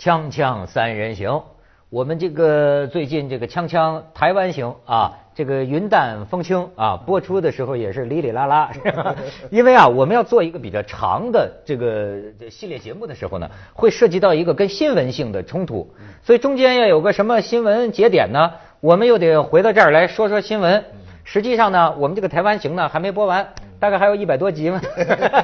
锵锵三人行，我们这个最近这个锵锵台湾行啊，这个云淡风轻啊，播出的时候也是哩哩啦啦，是吧？因为啊，我们要做一个比较长的这个系列节目的时候呢，会涉及到一个跟新闻性的冲突，所以中间要有个什么新闻节点呢，我们又得回到这儿来说说新闻。实际上呢，我们这个台湾行呢还没播完，大概还有一百多集嘛，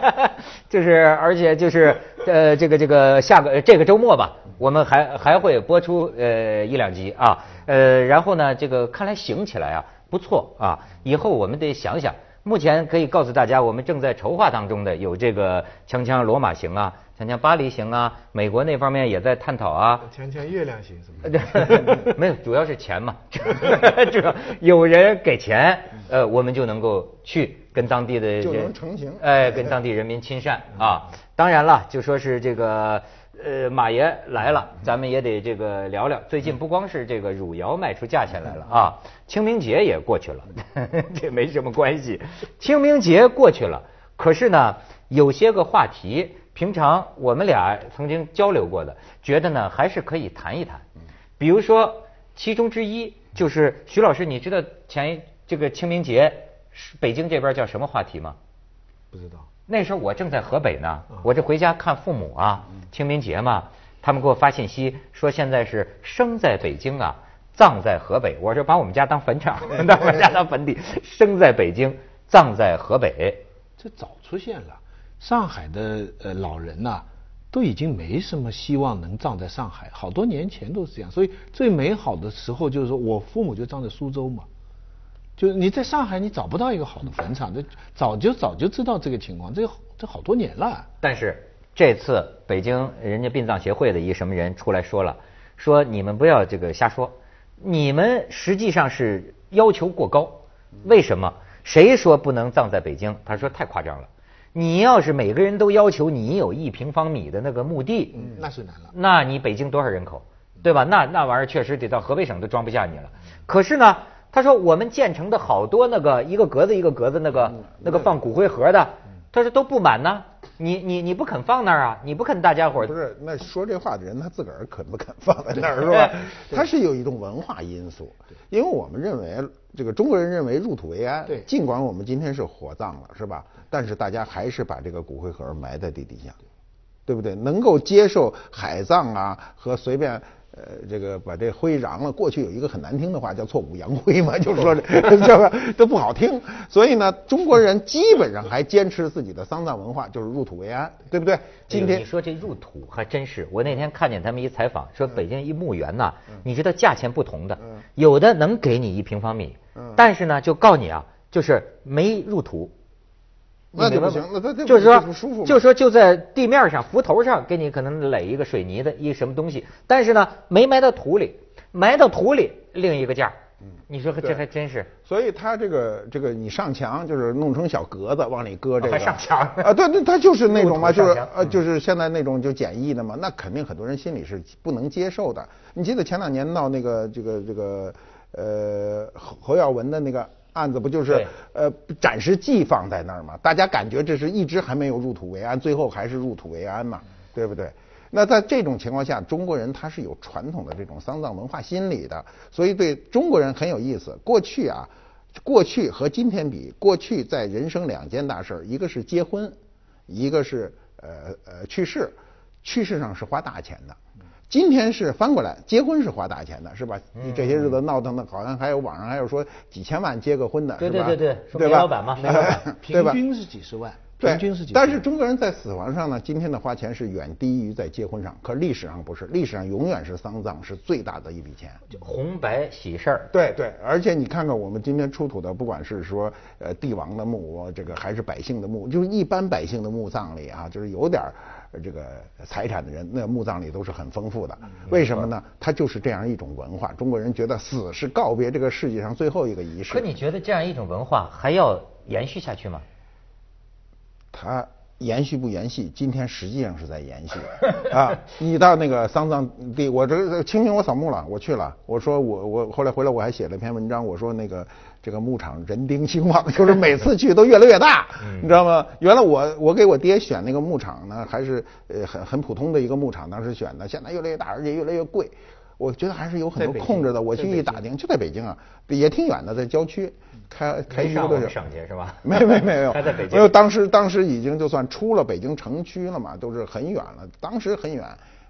就是而且就是呃这个这个下个这个周末吧，我们还还会播出呃一两集啊，呃然后呢这个看来行起来啊不错啊，以后我们得想想。目前可以告诉大家，我们正在筹划当中的有这个锵锵罗马行啊，锵锵巴黎行啊，美国那方面也在探讨啊。锵锵月亮行什么的？没有，主要是钱嘛，主 要有人给钱，呃，我们就能够去跟当地的就能成行哎，跟当地人民亲善啊。当然了，就说是这个。呃，马爷来了，咱们也得这个聊聊。最近不光是这个汝窑卖出价钱来了啊，清明节也过去了，这没什么关系。清明节过去了，可是呢，有些个话题，平常我们俩曾经交流过的，觉得呢还是可以谈一谈。比如说，其中之一就是徐老师，你知道前这个清明节，北京这边叫什么话题吗？不知道。那时候我正在河北呢，我这回家看父母啊，清明节嘛，他们给我发信息说现在是生在北京啊，葬在河北。我说把我们家当坟场，把我们家当坟地，生在北京，葬在河北。这早出现了，上海的呃老人呐，都已经没什么希望能葬在上海，好多年前都是这样。所以最美好的时候就是说我父母就葬在苏州嘛。就是你在上海，你找不到一个好的坟场，这早就早就知道这个情况，这这好多年了。但是这次北京人家殡葬协会的一什么人出来说了，说你们不要这个瞎说，你们实际上是要求过高。为什么？谁说不能葬在北京？他说太夸张了。你要是每个人都要求你有一平方米的那个墓地，嗯，那是难了。那你北京多少人口，对吧？那那玩意儿确实得到河北省都装不下你了。可是呢？他说：“我们建成的好多那个一个格子一个格子那个那个放骨灰盒的，他说都不满呢。你你你不肯放那儿啊？你不肯大家伙儿不是？那说这话的人他自个儿肯不肯放在那儿 是吧？他是有一种文化因素，因为我们认为这个中国人认为入土为安。对，尽管我们今天是火葬了是吧？但是大家还是把这个骨灰盒埋在地底下，对不对？能够接受海葬啊和随便。”呃，这个把这灰瓤了。过去有一个很难听的话叫“挫骨扬灰”嘛，就是说这这个都不好听。所以呢，中国人基本上还坚持自己的丧葬文化，就是入土为安，对不对？今天你说这入土还真是，我那天看见他们一采访，说北京一墓园呐，你知道价钱不同的，有的能给你一平方米，但是呢，就告你啊，就是没入土。那就不行，那他就是说，舒服就是说就在地面上浮头上给你可能垒一个水泥的一什么东西，但是呢没埋到土里，埋到土里另一个价。嗯，你说这还真是。所以他这个这个你上墙就是弄成小格子往里搁这个。还上墙啊？对对，他就是那种嘛，就是呃就是现在那种就简易的嘛，那肯定很多人心里是不能接受的。你记得前两年闹那个这个这个呃侯侯耀文的那个。案子不就是呃暂时寄放在那儿吗？大家感觉这是一直还没有入土为安，最后还是入土为安嘛，对不对？那在这种情况下，中国人他是有传统的这种丧葬文化心理的，所以对中国人很有意思。过去啊，过去和今天比，过去在人生两件大事儿，一个是结婚，一个是呃呃去世，去世上是花大钱的。今天是翻过来，结婚是花大钱的，是吧？你这些日子闹腾的，好像还有网上还有说几千万结个婚的，对对对对，对吧？老板嘛，平均是几十万，平均是几。但是中国人在死亡上呢，今天的花钱是远低于在结婚上，可历史上不是，历史上永远是丧葬是最大的一笔钱，红白喜事儿。对对，而且你看看我们今天出土的，不管是说呃帝王的墓，这个还是百姓的墓，就是一般百姓的墓葬里啊，就是有点。这个财产的人，那墓葬里都是很丰富的。为什么呢？它就是这样一种文化。中国人觉得死是告别这个世界上最后一个仪式。可你觉得这样一种文化还要延续下去吗？它延续不延续？今天实际上是在延续啊！你到那个丧葬地，我这个清明我扫墓了，我去了。我说我我后来回来我还写了篇文章，我说那个这个牧场人丁兴旺，就是每次去都越来越大，你知道吗？原来我我给我爹选那个牧场呢，还是呃很很普通的一个牧场，当时选的，现在越来越大，而且越来越贵。我觉得还是有很多控制的。我去一打听，就在北京啊，也挺远的，在郊区。开开一个多小时，是吧？没没没有，还 在北京。因为当时当时已经就算出了北京城区了嘛，都是很远了。当时很远，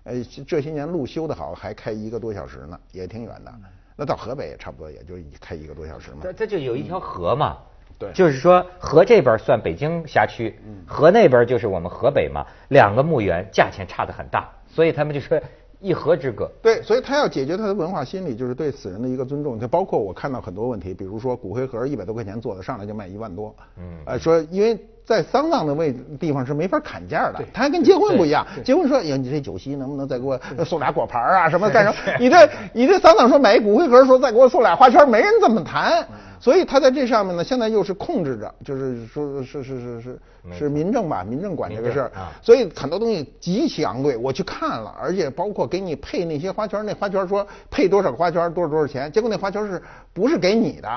呃，这些年路修得好，还开一个多小时呢，也挺远的。那到河北也差不多，也就开一个多小时嘛。这这就有一条河嘛，对，就是说河这边算北京辖区，河那边就是我们河北嘛，两个墓园价钱差的很大，所以他们就说。一河之隔，对，所以他要解决他的文化心理，就是对死人的一个尊重。就包括我看到很多问题，比如说骨灰盒一百多块钱做的，上来就卖一万多。嗯，呃，说因为在丧葬的位地方是没法砍价的，他还跟结婚不一样。结婚说，呀，你这酒席能不能再给我 送俩果盘啊？什么干什么？你这你这丧葬说买一骨灰盒，说再给我送俩花圈，没人这么谈。所以他在这上面呢，现在又是控制着，就是说是是是是是民政吧，民政管这个事儿，所以很多东西极其昂贵。我去看了，而且包括给你配那些花圈，那花圈说配多少花圈多少多少钱，结果那花圈是不是给你的？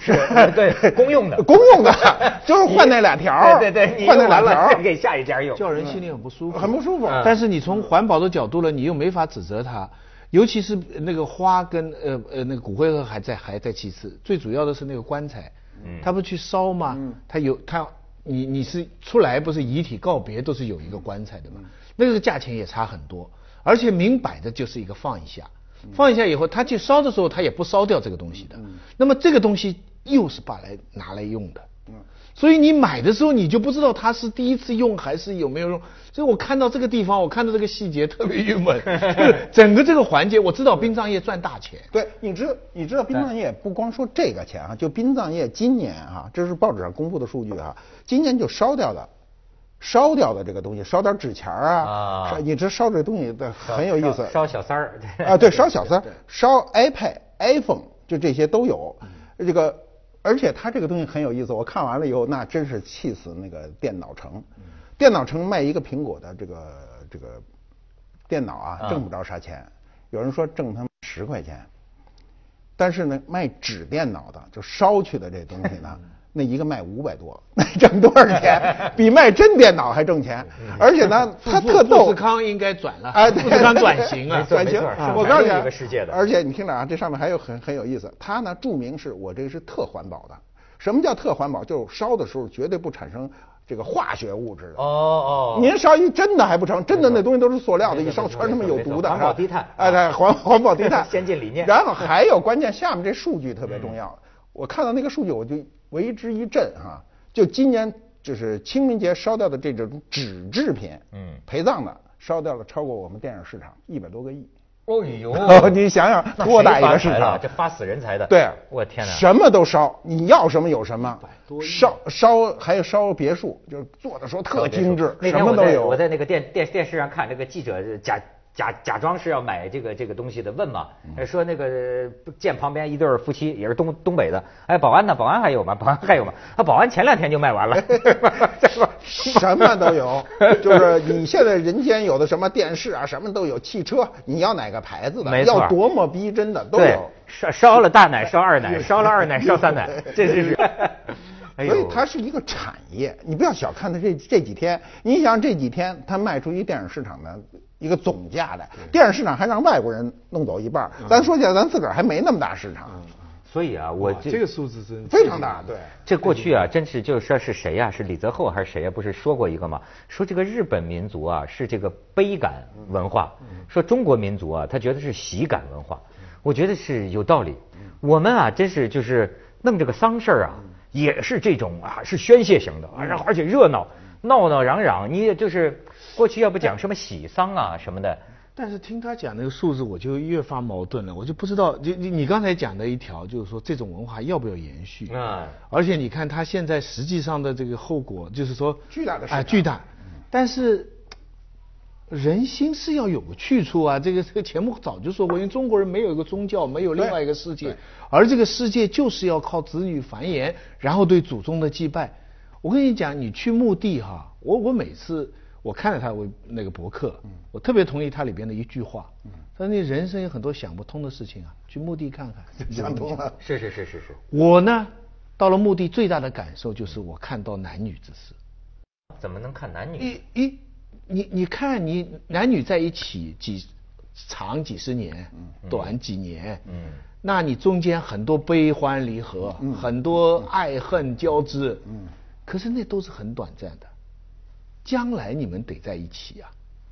是 对公用的，公用的，就是换那俩条，对对，换那俩条给下一家用，叫人心里很不舒服，很不舒服。但是你从环保的角度呢，你又没法指责他。尤其是那个花跟呃呃那个骨灰盒还在还在其次，最主要的是那个棺材，他不去烧吗？他有他你你是出来不是遗体告别都是有一个棺材的嘛？那个价钱也差很多，而且明摆着就是一个放一下，放一下以后他去烧的时候他也不烧掉这个东西的，那么这个东西又是把来拿来用的。嗯所以你买的时候你就不知道它是第一次用还是有没有用。所以我看到这个地方，我看到这个细节特别郁闷。整个这个环节，我知道殡葬业赚大钱。对，你知你知道殡葬业不光说这个钱啊，就殡葬业今年啊，这是报纸上公布的数据啊，今年就烧掉的，烧掉的这个东西，烧点纸钱啊，你这烧这东西的很有意思。烧小三儿。啊，对，烧小三儿，烧 iPad、iPhone，就这些都有。这个。而且它这个东西很有意思，我看完了以后，那真是气死那个电脑城。电脑城卖一个苹果的这个这个电脑啊，挣不着啥钱。有人说挣他十块钱，但是呢，卖纸电脑的就烧去的这东西呢。那一个卖五百多，那 挣多少钱？比卖真电脑还挣钱。而且呢，他特逗。富士康应该转了。哎，富士康转型啊，转型。我告诉你，的。而且你听着啊，这上面还有很很有意思。它呢，注明是我这个是特环保的。什么叫特环保？就是烧的时候绝对不产生这个化学物质的。哦哦。您烧一真的还不成？真的那东西都是塑料的，一烧全他妈有毒的。环保低碳。哎，对，环环保低碳。先进理念。然后还有关键，下面这数据特别重要。我看到那个数据，我就。为之一振哈，就今年就是清明节烧掉的这种纸制品，嗯，陪葬的烧掉了超过我们电影市场一百多个亿。哦呦，你想想多大一个市场？这发死人才的。对，我天哪！什么都烧，你要什么有什么。烧烧还有烧别墅，就是做的时候特精致，什么都有。我在那个电电电视上看，这个记者假。假假装是要买这个这个东西的，问嘛，说那个见旁边一对夫妻也是东东北的，哎，保安呢？保安还有吗？保安还有吗？啊，保安前两天就卖完了，什么都有，就是你现在人间有的什么电视啊，什么都有，汽车你要哪个牌子的？要多么逼真的都有。烧烧了大奶，烧二奶，烧了二奶，烧三奶，这是。所以它是一个产业，你不要小看它这这几天。你想这几天它卖出一电影市场的一个总价来，电影市场还让外国人弄走一半。咱说起来，咱自个儿还没那么大市场。所以啊，我这个数字真非常大。对，这过去啊，真是就是说是谁呀？是李泽厚还是谁呀？不是说过一个吗？说这个日本民族啊是这个悲感文化，说中国民族啊他觉得是喜感文化。我觉得是有道理。我们啊真是就是弄这个丧事儿啊。也是这种啊，是宣泄型的，然后而且热闹，闹闹嚷嚷。你也就是过去要不讲什么喜丧啊什么的，但是听他讲那个数字，我就越发矛盾了。我就不知道，就你你刚才讲的一条，就是说这种文化要不要延续？啊，而且你看他现在实际上的这个后果，就是说巨大的啊巨大，但是。人心是要有个去处啊！这个这个节目早就说过，因为中国人没有一个宗教，没有另外一个世界，而这个世界就是要靠子女繁衍，然后对祖宗的祭拜。我跟你讲，你去墓地哈，我我每次我看了他我那个博客，我特别同意他里边的一句话，他说你人生有很多想不通的事情啊，去墓地看看，想通了。是是是是是。我呢，到了墓地最大的感受就是我看到男女之事。怎么能看男女？一一，你你看你男女在一起几长几十年，短几年，嗯，那你中间很多悲欢离合，很多爱恨交织，嗯，可是那都是很短暂的，将来你们得在一起啊，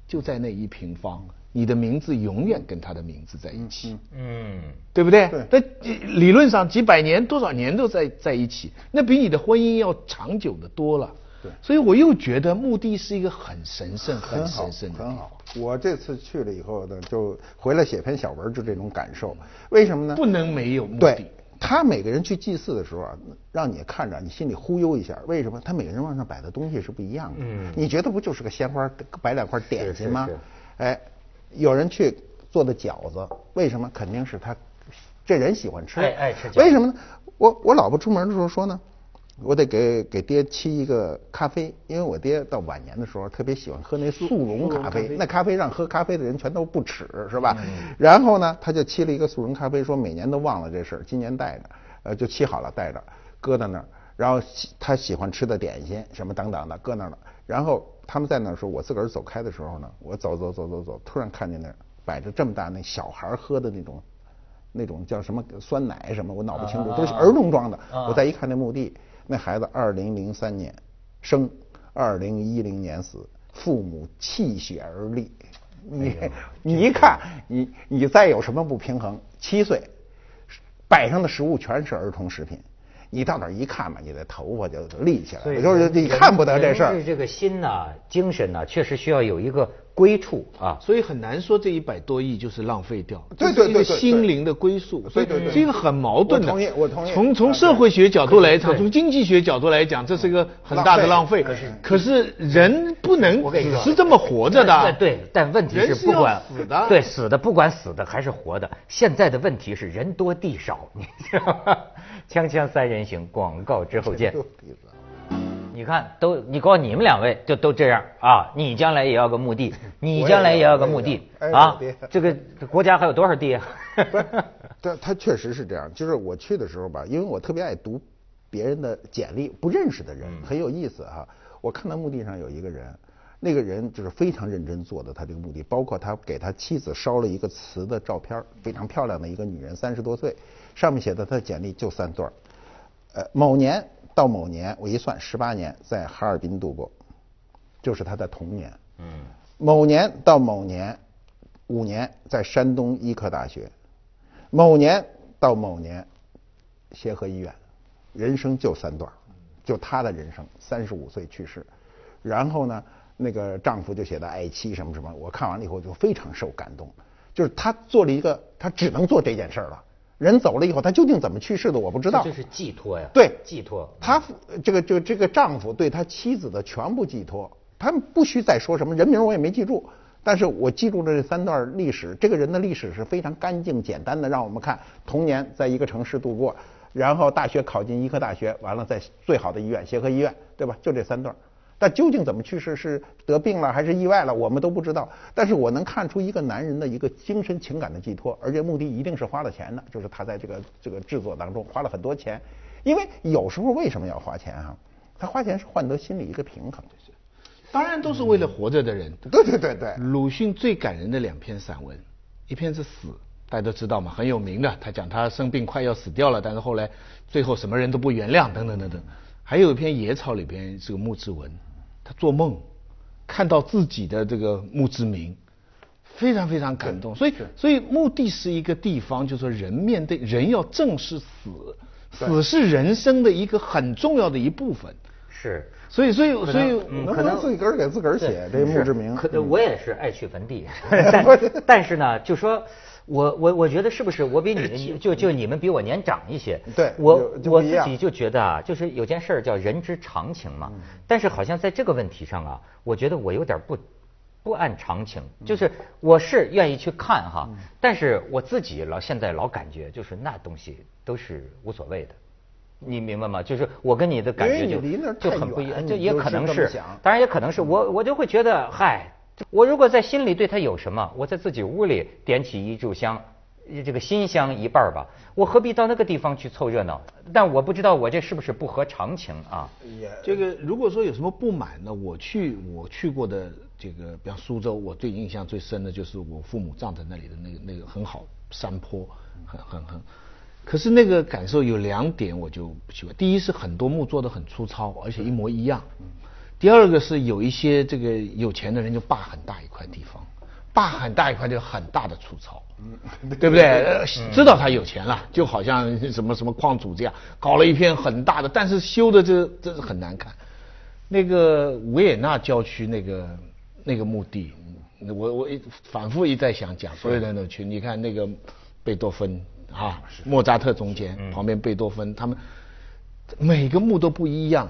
就在那一平方，你的名字永远跟他的名字在一起，嗯，对不对？对。那理论上几百年多少年都在在一起，那比你的婚姻要长久的多了。所以我又觉得墓地是一个很神圣、很神圣的。很好，我这次去了以后呢，就回来写篇小文，就这种感受。为什么呢？不能没有墓地。对，他每个人去祭祀的时候啊，让你看着，你心里忽悠一下。为什么？他每个人往上摆的东西是不一样的。嗯。你觉得不就是个鲜花，摆两块点心吗？哎，有人去做的饺子，为什么？肯定是他这人喜欢吃。爱爱吃。为什么呢？我我老婆出门的时候说呢。我得给给爹沏一个咖啡，因为我爹到晚年的时候特别喜欢喝那速溶咖啡，那咖啡让喝咖啡的人全都不耻，是吧？然后呢，他就沏了一个速溶咖啡，说每年都忘了这事儿，今年带着，呃，就沏好了带着，搁在那儿。然后他喜欢吃的点心什么等等的搁那儿了。然后他们在那儿说，我自个儿走开的时候呢，我走走走走走，突然看见那儿摆着这么大那小孩喝的那种，那种叫什么酸奶什么，我脑不清楚，都是儿童装的。我再一看那墓地。那孩子二零零三年生，二零一零年死，父母泣血而立。你你一看，你你再有什么不平衡？七岁，摆上的食物全是儿童食品。你到那儿一看嘛，你的头发就立起来了，就是你看不得这事儿。这个心呐，精神呐，确实需要有一个。归处啊，所以很难说这一百多亿就是浪费掉，对对对，心灵的归宿，所以是一个很矛盾的。我同意，我同意。从从社会学角度来讲，从经济学角度来讲，这是一个很大的浪费。可是可是人不能只是这么活着的。对，但问题是不管死的，对死的不管死的还是活的，现在的问题是人多地少，你知道吗？锵锵三人行，广告之后见。你看，都你告诉你们两位就都这样啊！你将来也要个墓地，你将来也要个墓地啊！这个国家还有多少地啊？不是，他他确实是这样。就是我去的时候吧，因为我特别爱读别人的简历，不认识的人很有意思哈。我看到墓地上有一个人，那个人就是非常认真做的他这个墓地，包括他给他妻子烧了一个瓷的照片，非常漂亮的一个女人，三十多岁，上面写的他的简历就三段呃，某年。到某年，我一算，十八年在哈尔滨度过，就是他的童年。嗯。某年到某年，五年在山东医科大学。某年到某年，协和医院。人生就三段，就他的人生，三十五岁去世。然后呢，那个丈夫就写的爱妻什么什么，我看完了以后就非常受感动。就是他做了一个，他只能做这件事儿了。人走了以后，他究竟怎么去世的，我不知道。这是寄托呀。对，寄托。他这个这个这个丈夫对他妻子的全部寄托，他们不需再说什么人名，我也没记住。但是我记住了这三段历史。这个人的历史是非常干净简单的，让我们看童年在一个城市度过，然后大学考进医科大学，完了在最好的医院协和医院，对吧？就这三段。但究竟怎么去世，是得病了还是意外了，我们都不知道。但是我能看出一个男人的一个精神情感的寄托，而且目的一定是花了钱的，就是他在这个这个制作当中花了很多钱。因为有时候为什么要花钱啊？他花钱是换得心里一个平衡。当然都是为了活着的人。对对对对。鲁迅最感人的两篇散文，一篇是死，大家都知道嘛，很有名的。他讲他生病快要死掉了，但是后来最后什么人都不原谅，等等等等。还有一篇野草里边是个墓志文。他做梦，看到自己的这个墓志铭，非常非常感动。所以，所以墓地是一个地方，就是说人面对人要正视死，死是人生的一个很重要的一部分。是，所以，所以，所以，可能自己个儿给自个儿写这墓志铭。可我也是爱去坟地，但但是呢，就说。我我我觉得是不是我比你就就你们比我年长一些？对，我我自己就觉得啊，就是有件事儿叫人之常情嘛。但是好像在这个问题上啊，我觉得我有点不不按常情。就是我是愿意去看哈，但是我自己老现在老感觉就是那东西都是无所谓的。你明白吗？就是我跟你的感觉就就很不一样，就也可能是，当然也可能是我我就会觉得，嗨，我如果在心里对他有什么，我在自己屋里点起一炷香，这个心香一半吧，我何必到那个地方去凑热闹？但我不知道我这是不是不合常情啊？这个如果说有什么不满呢？我去我去过的这个，比方苏州，我最印象最深的就是我父母葬在那里的那个那个很好山坡，很很很。可是那个感受有两点我就不喜欢，第一是很多墓做的很粗糙，而且一模一样。第二个是有一些这个有钱的人就霸很大一块地方，霸很大一块就很大的粗糙，对不对？知道他有钱了，就好像什么什么矿主这样搞了一片很大的，但是修的这真是很难看。那个维也纳郊区那个那个墓地，我我一反复一再想讲，所有人都去，你看那个贝多芬。啊，莫扎特中间，旁边贝多芬，他们每个墓都不一样。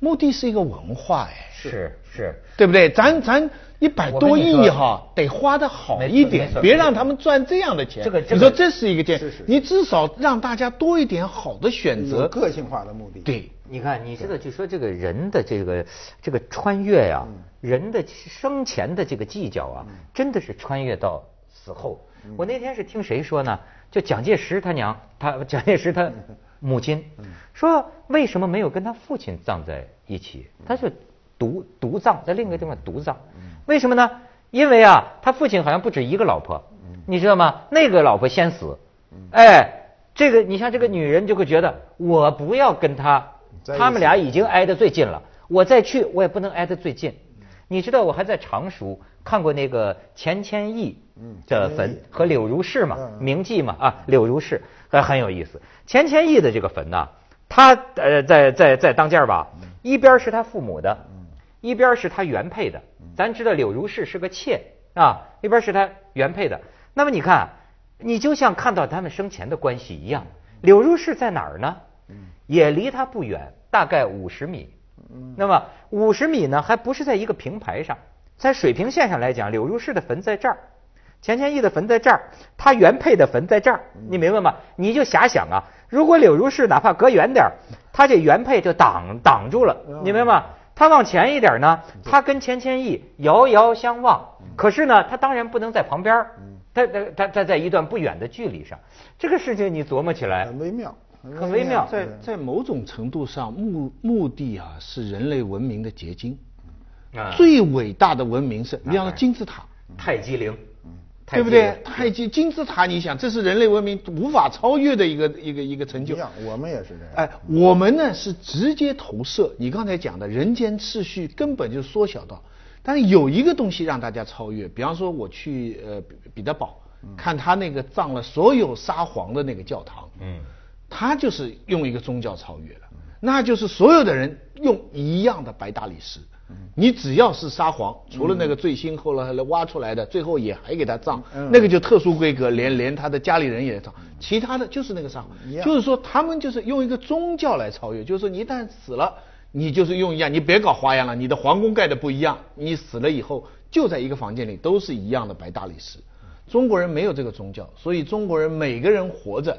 墓地是一个文化，哎，是是，对不对？咱咱一百多亿哈，得花的好一点，别让他们赚这样的钱。这个你说这是一个件，你至少让大家多一点好的选择，个性化的目的。对，你看，你知道，就说这个人的这个这个穿越呀，人的生前的这个计较啊，真的是穿越到死后。我那天是听谁说呢？就蒋介石他娘，他 蒋介石他母亲说，为什么没有跟他父亲葬在一起？他是独独葬，在另一个地方独葬。为什么呢？因为啊，他父亲好像不止一个老婆，你知道吗？那个老婆先死，哎，这个你像这个女人就会觉得，我不要跟他，他们俩已经挨得最近了，我再去我也不能挨得最近。你知道我还在常熟看过那个钱谦益的坟和柳如是嘛，铭记嘛啊，柳如是还很有意思。钱谦益的这个坟呢，他呃在在在当间吧，一边是他父母的，一边是他原配的。咱知道柳如是是个妾啊，一边是他原配的。那么你看，你就像看到他们生前的关系一样。柳如是在哪儿呢？也离他不远，大概五十米。那么五十米呢，还不是在一个平排上，在水平线上来讲，柳如是的坟在这儿，钱谦益的坟在这儿，他原配的坟在这儿，你明白吗？你就遐想啊，如果柳如是哪怕隔远点儿，他这原配就挡挡住了，你明白吗？他往前一点呢，他跟钱谦益遥遥相望，可是呢，他当然不能在旁边，他他他他在一段不远的距离上，这个事情你琢磨起来很微妙。很微妙，在在某种程度上，目目的啊是人类文明的结晶。啊，最伟大的文明是，你像金字塔、泰姬陵，对不对？太极金字塔，你想，这是人类文明无法超越的一个一个一个成就。我们也是这样。哎，我们呢是直接投射。你刚才讲的人间秩序根本就缩小到，但是有一个东西让大家超越。比方说，我去呃彼得堡看他那个葬了所有沙皇的那个教堂。嗯。他就是用一个宗教超越了，那就是所有的人用一样的白大理石，你只要是沙皇，除了那个最新后来挖出来的，最后也还给他葬，那个就特殊规格，连连他的家里人也葬，其他的就是那个沙皇，就是说他们就是用一个宗教来超越，就是说你一旦死了，你就是用一样，你别搞花样了，你的皇宫盖的不一样，你死了以后就在一个房间里都是一样的白大理石，中国人没有这个宗教，所以中国人每个人活着。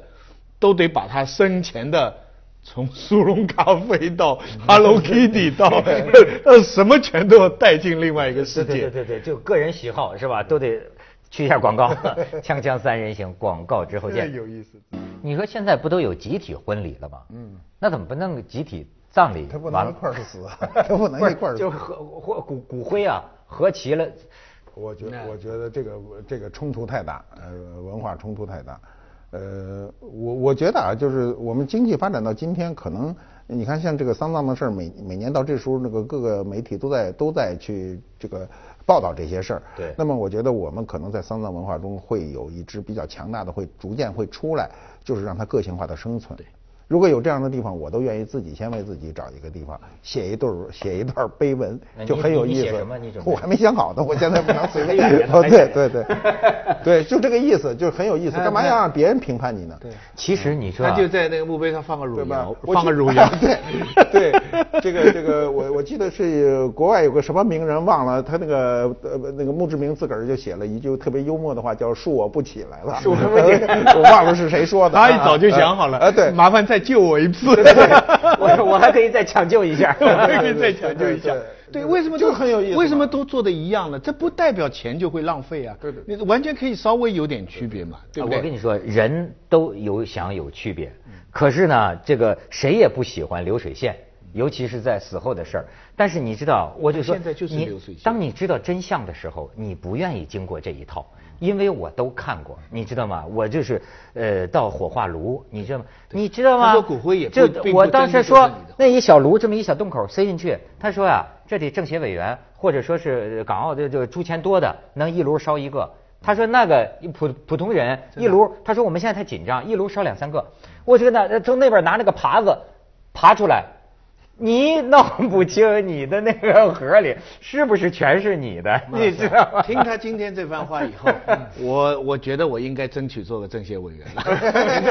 都得把他生前的，从速溶咖啡到 Hello Kitty 到 呃什么全都要带进另外一个世界。对对对，就个人喜好是吧？都得去一下广告。锵锵三人行，广告之后见。有意思。你说现在不都有集体婚礼了吗？嗯。那怎么不弄个集体葬礼？他不能一块儿死，他不能一块儿。就合或骨骨灰啊，合齐了。我觉我觉得这个这个冲突太大，呃，文化冲突太大。呃，我我觉得啊，就是我们经济发展到今天，可能你看像这个丧葬的事儿，每每年到这时候，那个各个媒体都在都在去这个报道这些事儿。对。那么我觉得我们可能在丧葬文化中会有一支比较强大的，会逐渐会出来，就是让它个性化的生存。对。如果有这样的地方，我都愿意自己先为自己找一个地方写一段 写一段碑文，就很有意思。什么？你我还没想好呢，我现在不能随便。哦，对对对，对，就这个意思，就是很有意思。干嘛要让别人评判你呢？对，其实你说他就在那个墓碑上放个汝窑，放个乳窑。对对，这个这个，我我记得是国外有个什么名人忘了，他那个呃那个墓志铭自个儿就写了一句特别幽默的话，叫“恕我不起来了”。恕我不起，我忘了是谁说的。他一早就想好了。哎，对，麻烦再。救我一次。我我还可以再抢救一下，我还可以再抢救一下。对，为什么就很有意思？为什么都做的一样呢？这不代表钱就会浪费啊。对对，你完全可以稍微有点区别嘛，对不对？我跟你说，人都有想有区别，可是呢，这个谁也不喜欢流水线，尤其是在死后的事儿。但是你知道，我就说，现在就是流水线。当你知道真相的时候，你不愿意经过这一套。因为我都看过，你知道吗？我就是呃到火化炉，你知道吗？你知道吗？他说骨灰也就我当时说那一小炉这么一小洞口塞进去，他说呀，这得政协委员或者说是港澳的这个出钱多的能一炉烧一个。他说那个普普通人一炉，他说我们现在太紧张，一炉烧两三个。我觉得从那边拿那个耙子爬出来。你弄不清你的那个盒里 是不是全是你的，你知道吗？听他今天这番话以后，我我觉得我应该争取做个政协委员了。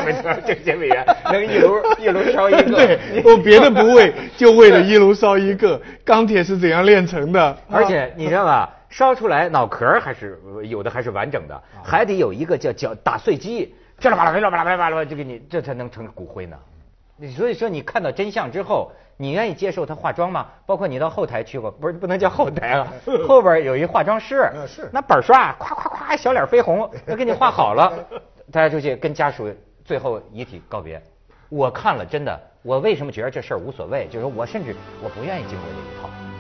没错，政协委员能一炉一炉烧一个。对，我别的不为，就为了一炉烧一个。钢铁是怎样炼成的？而且你知道吧，烧出来脑壳还是有的还是完整的，还得有一个叫叫打碎机，噼里啪啦噼里啪啦噼里啪啦，就给你这才能成骨灰呢。你所以说你看到真相之后。你愿意接受他化妆吗？包括你到后台去过，不是不能叫后台了，后边有一化妆师，是那本刷，咵咵咵，小脸绯红，都给你画好了，大家出去跟家属最后遗体告别。我看了，真的，我为什么觉得这事儿无所谓？就是我甚至我不愿意经过这一套。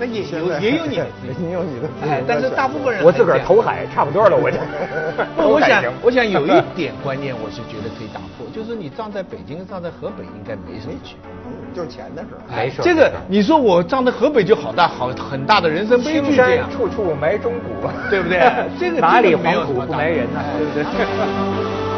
那也有也有你，也有你的，哎，但是大部分人我自个儿投海差不多了，我就。我想我想有一 点观念，我是觉得可以打破，就是你葬在北京，葬在河北应该没什么区别，就是钱的事儿。没事。这个你说我葬在河北就好大好很大的人生悲剧这样。处处埋忠骨，对不对？这个哪里黄土不埋人呢？对不对？